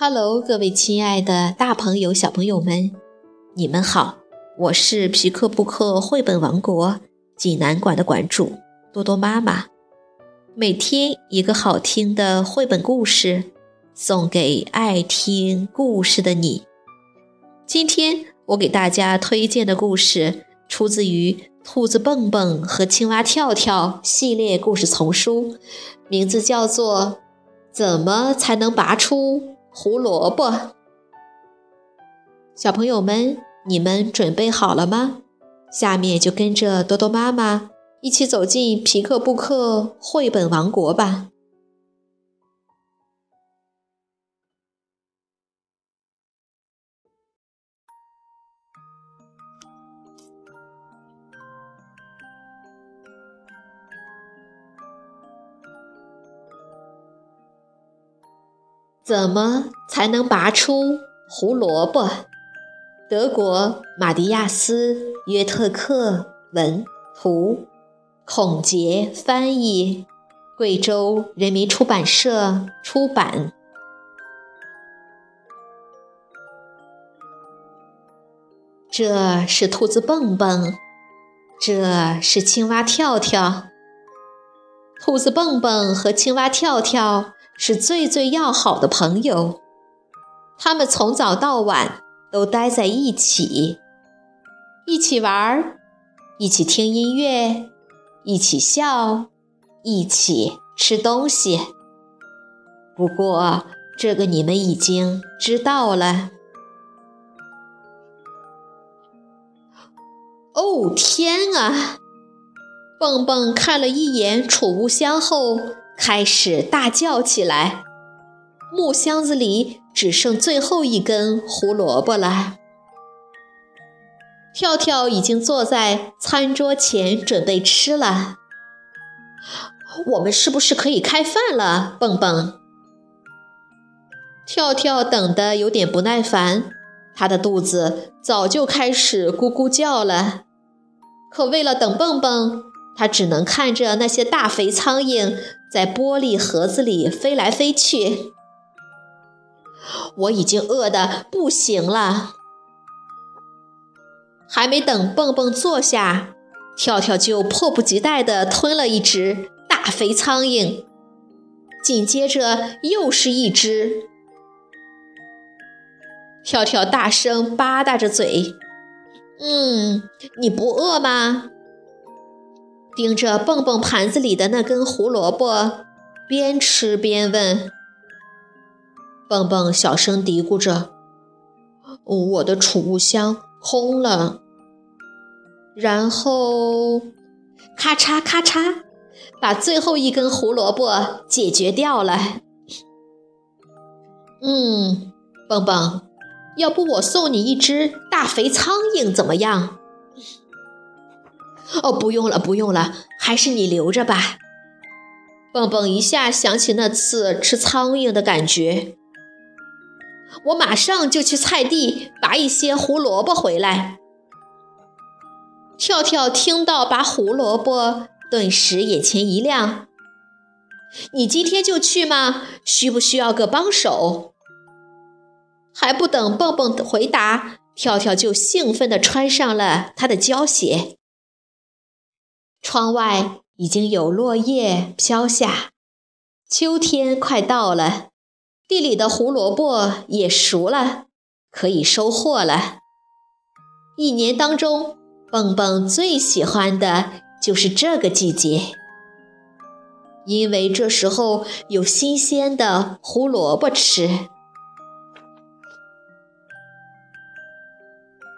Hello，各位亲爱的大朋友、小朋友们，你们好！我是皮克布克绘本王国济南馆的馆主多多妈妈。每天一个好听的绘本故事，送给爱听故事的你。今天我给大家推荐的故事，出自于《兔子蹦蹦和青蛙跳跳》系列故事丛书，名字叫做《怎么才能拔出》。胡萝卜，小朋友们，你们准备好了吗？下面就跟着多多妈妈一起走进皮克布克绘本王国吧。怎么才能拔出胡萝卜？德国马蒂亚斯·约特克文图，孔杰翻译，贵州人民出版社出版。这是兔子蹦蹦，这是青蛙跳跳。兔子蹦蹦和青蛙跳跳。是最最要好的朋友，他们从早到晚都待在一起，一起玩儿，一起听音乐，一起笑，一起吃东西。不过，这个你们已经知道了。哦，天啊！蹦蹦看了一眼储物箱后。开始大叫起来，木箱子里只剩最后一根胡萝卜了。跳跳已经坐在餐桌前准备吃了。我们是不是可以开饭了，蹦蹦？跳跳等得有点不耐烦，他的肚子早就开始咕咕叫了。可为了等蹦蹦。他只能看着那些大肥苍蝇在玻璃盒子里飞来飞去。我已经饿得不行了，还没等蹦蹦坐下，跳跳就迫不及待地吞了一只大肥苍蝇，紧接着又是一只。跳跳大声吧嗒着嘴：“嗯，你不饿吗？”盯着蹦蹦盘子里的那根胡萝卜，边吃边问。蹦蹦小声嘀咕着：“我的储物箱空了。”然后，咔嚓咔嚓，把最后一根胡萝卜解决掉了。嗯，蹦蹦，要不我送你一只大肥苍蝇怎么样？哦，不用了，不用了，还是你留着吧。蹦蹦一下想起那次吃苍蝇的感觉，我马上就去菜地拔一些胡萝卜回来。跳跳听到拔胡萝卜，顿时眼前一亮。你今天就去吗？需不需要个帮手？还不等蹦蹦回答，跳跳就兴奋地穿上了他的胶鞋。窗外已经有落叶飘下，秋天快到了，地里的胡萝卜也熟了，可以收获了。一年当中，蹦蹦最喜欢的就是这个季节，因为这时候有新鲜的胡萝卜吃。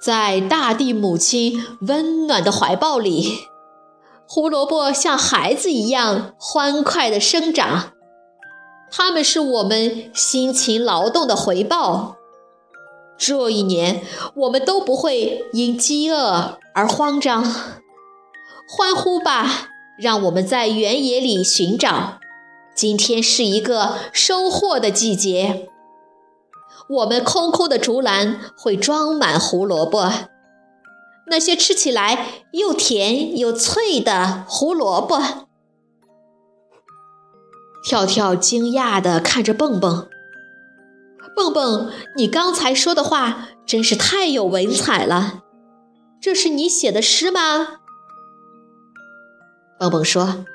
在大地母亲温暖的怀抱里。胡萝卜像孩子一样欢快地生长，它们是我们辛勤劳动的回报。这一年，我们都不会因饥饿而慌张。欢呼吧，让我们在原野里寻找。今天是一个收获的季节，我们空空的竹篮会装满胡萝卜。那些吃起来又甜又脆的胡萝卜，跳跳惊讶地看着蹦蹦。蹦蹦，你刚才说的话真是太有文采了。这是你写的诗吗？蹦蹦说：“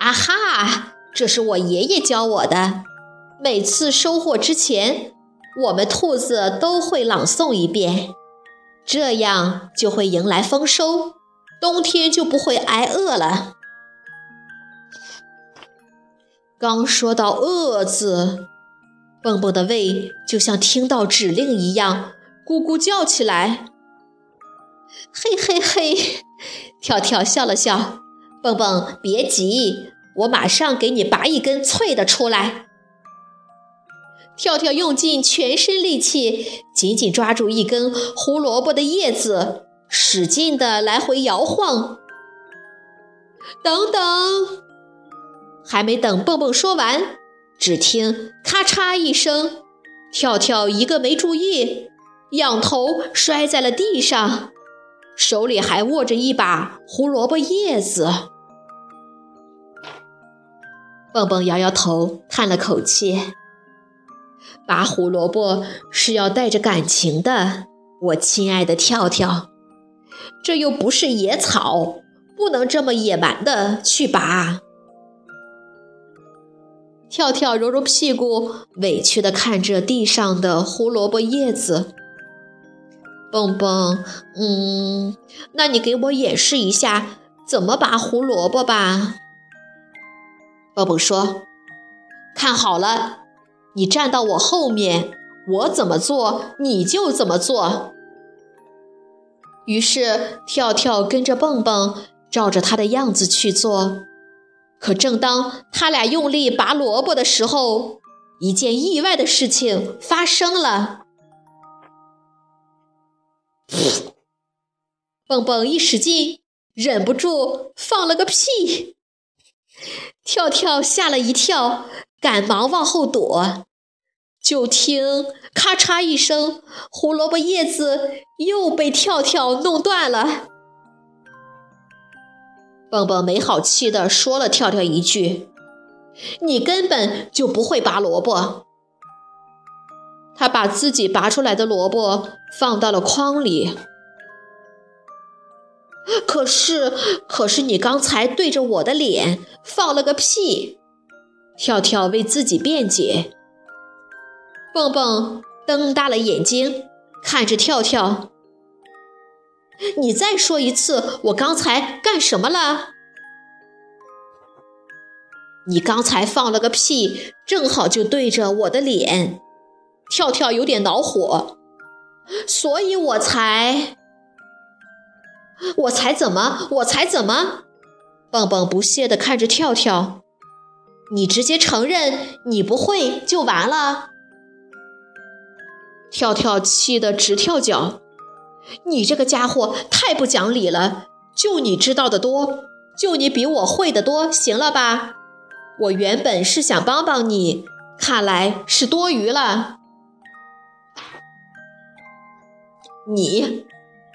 啊哈，这是我爷爷教我的。每次收获之前，我们兔子都会朗诵一遍，这样就会迎来丰收，冬天就不会挨饿了。”刚说到“饿”字，蹦蹦的胃就像听到指令一样，咕咕叫起来。嘿嘿嘿，跳跳笑了笑。蹦蹦，别急，我马上给你拔一根脆的出来。跳跳用尽全身力气，紧紧抓住一根胡萝卜的叶子，使劲的来回摇晃。等等，还没等蹦蹦说完，只听咔嚓一声，跳跳一个没注意，仰头摔在了地上。手里还握着一把胡萝卜叶子，蹦蹦摇摇头，叹了口气：“拔胡萝卜是要带着感情的，我亲爱的跳跳，这又不是野草，不能这么野蛮的去拔。”跳跳揉揉屁股，委屈地看着地上的胡萝卜叶子。蹦蹦，嗯，那你给我演示一下怎么拔胡萝卜吧。蹦蹦说：“看好了，你站到我后面，我怎么做你就怎么做。”于是跳跳跟着蹦蹦，照着他的样子去做。可正当他俩用力拔萝卜的时候，一件意外的事情发生了。蹦蹦一使劲，忍不住放了个屁。跳跳吓了一跳，赶忙往后躲。就听咔嚓一声，胡萝卜叶子又被跳跳弄断了。蹦蹦没好气地说了跳跳一句：“你根本就不会拔萝卜。”他把自己拔出来的萝卜放到了筐里。可是，可是你刚才对着我的脸放了个屁！跳跳为自己辩解。蹦蹦瞪大了眼睛看着跳跳：“你再说一次，我刚才干什么了？你刚才放了个屁，正好就对着我的脸。”跳跳有点恼火，所以我才，我才怎么，我才怎么？蹦蹦不屑地看着跳跳，你直接承认你不会就完了。跳跳气得直跳脚，你这个家伙太不讲理了！就你知道的多，就你比我会的多，行了吧？我原本是想帮帮你，看来是多余了。你，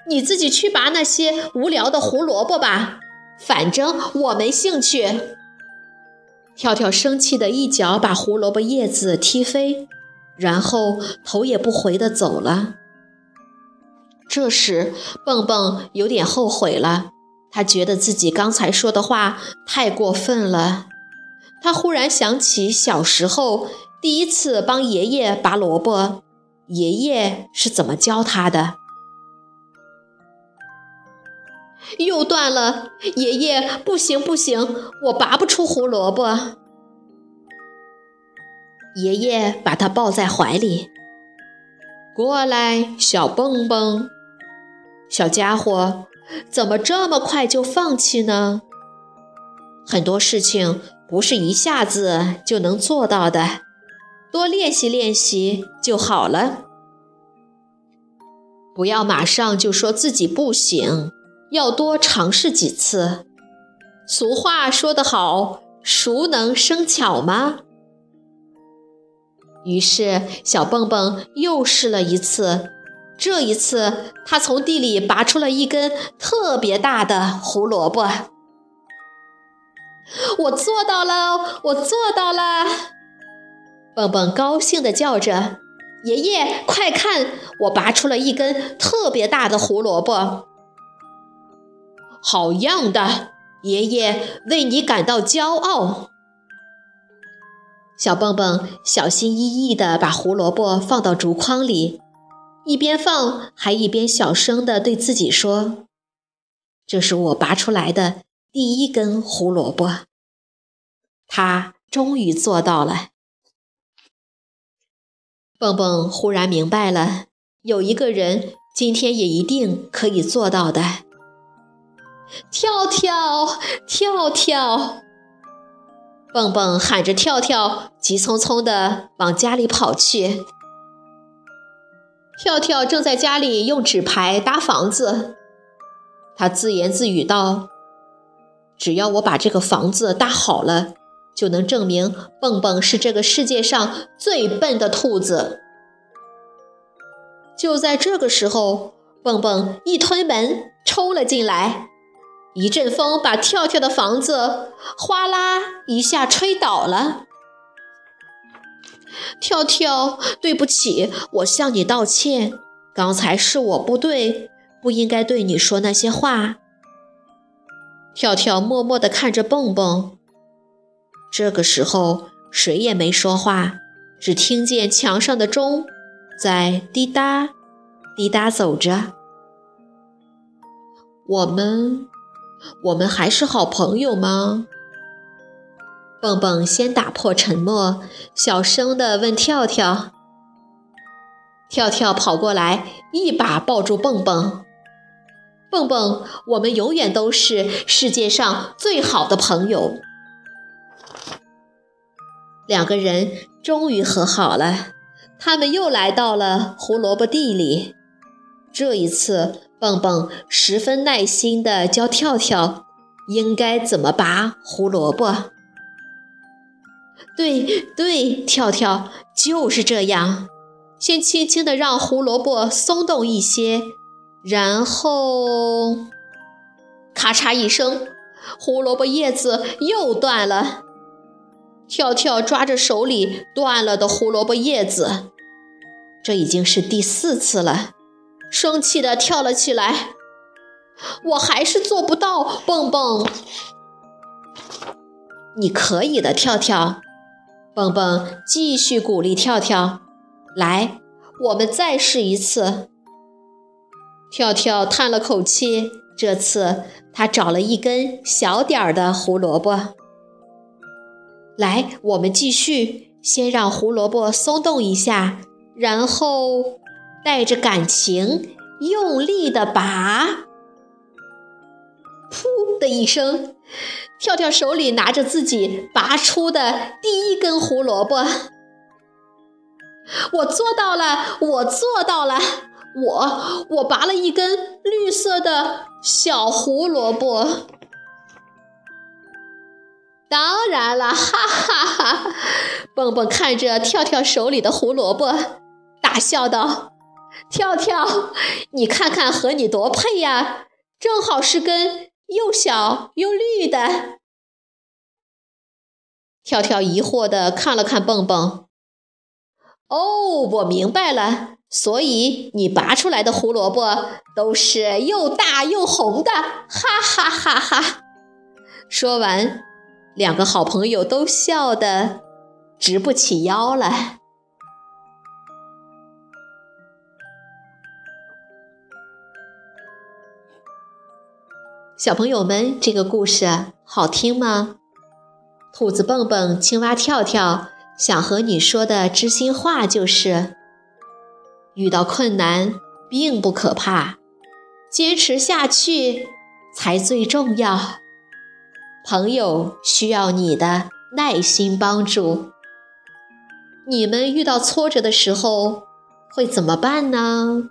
你自己去拔那些无聊的胡萝卜吧，反正我没兴趣。跳跳生气的一脚把胡萝卜叶子踢飞，然后头也不回的走了。这时，蹦蹦有点后悔了，他觉得自己刚才说的话太过分了。他忽然想起小时候第一次帮爷爷拔萝卜，爷爷是怎么教他的。又断了，爷爷，不行不行，我拔不出胡萝卜。爷爷把他抱在怀里，过来，小蹦蹦，小家伙，怎么这么快就放弃呢？很多事情不是一下子就能做到的，多练习练习就好了。不要马上就说自己不行。要多尝试几次。俗话说得好，“熟能生巧”吗？于是，小蹦蹦又试了一次。这一次，他从地里拔出了一根特别大的胡萝卜。我做到了！我做到了！蹦蹦高兴地叫着，爷爷，快看，我拔出了一根特别大的胡萝卜。好样的，爷爷为你感到骄傲。小蹦蹦小心翼翼地把胡萝卜放到竹筐里，一边放还一边小声地对自己说：“这是我拔出来的第一根胡萝卜。”他终于做到了。蹦蹦忽然明白了，有一个人今天也一定可以做到的。跳跳跳跳，蹦蹦喊着跳跳，急匆匆地往家里跑去。跳跳正在家里用纸牌搭房子，他自言自语道：“只要我把这个房子搭好了。”就能证明蹦蹦是这个世界上最笨的兔子。就在这个时候，蹦蹦一推门冲了进来，一阵风把跳跳的房子哗啦一下吹倒了。跳跳，对不起，我向你道歉，刚才是我不对，不应该对你说那些话。跳跳默默地看着蹦蹦。这个时候，谁也没说话，只听见墙上的钟在滴答滴答走着。我们，我们还是好朋友吗？蹦蹦先打破沉默，小声地问跳跳。跳跳跑过来，一把抱住蹦蹦。蹦蹦，我们永远都是世界上最好的朋友。两个人终于和好了，他们又来到了胡萝卜地里。这一次，蹦蹦十分耐心地教跳跳应该怎么拔胡萝卜。对对，跳跳就是这样，先轻轻地让胡萝卜松动一些，然后咔嚓一声，胡萝卜叶子又断了。跳跳抓着手里断了的胡萝卜叶子，这已经是第四次了，生气地跳了起来。我还是做不到，蹦蹦。你可以的，跳跳。蹦蹦继续鼓励跳跳。来，我们再试一次。跳跳叹了口气，这次他找了一根小点儿的胡萝卜。来，我们继续。先让胡萝卜松动一下，然后带着感情用力的拔。噗的一声，跳跳手里拿着自己拔出的第一根胡萝卜。我做到了，我做到了，我我拔了一根绿色的小胡萝卜。当然了，哈哈哈！蹦蹦看着跳跳手里的胡萝卜，大笑道：“跳跳，你看看和你多配呀，正好是根又小又绿的。”跳跳疑惑地看了看蹦蹦，“哦，我明白了，所以你拔出来的胡萝卜都是又大又红的，哈哈哈哈！”说完。两个好朋友都笑得直不起腰来。小朋友们，这个故事好听吗？兔子蹦蹦、青蛙跳跳想和你说的知心话就是：遇到困难并不可怕，坚持下去才最重要。朋友需要你的耐心帮助。你们遇到挫折的时候会怎么办呢？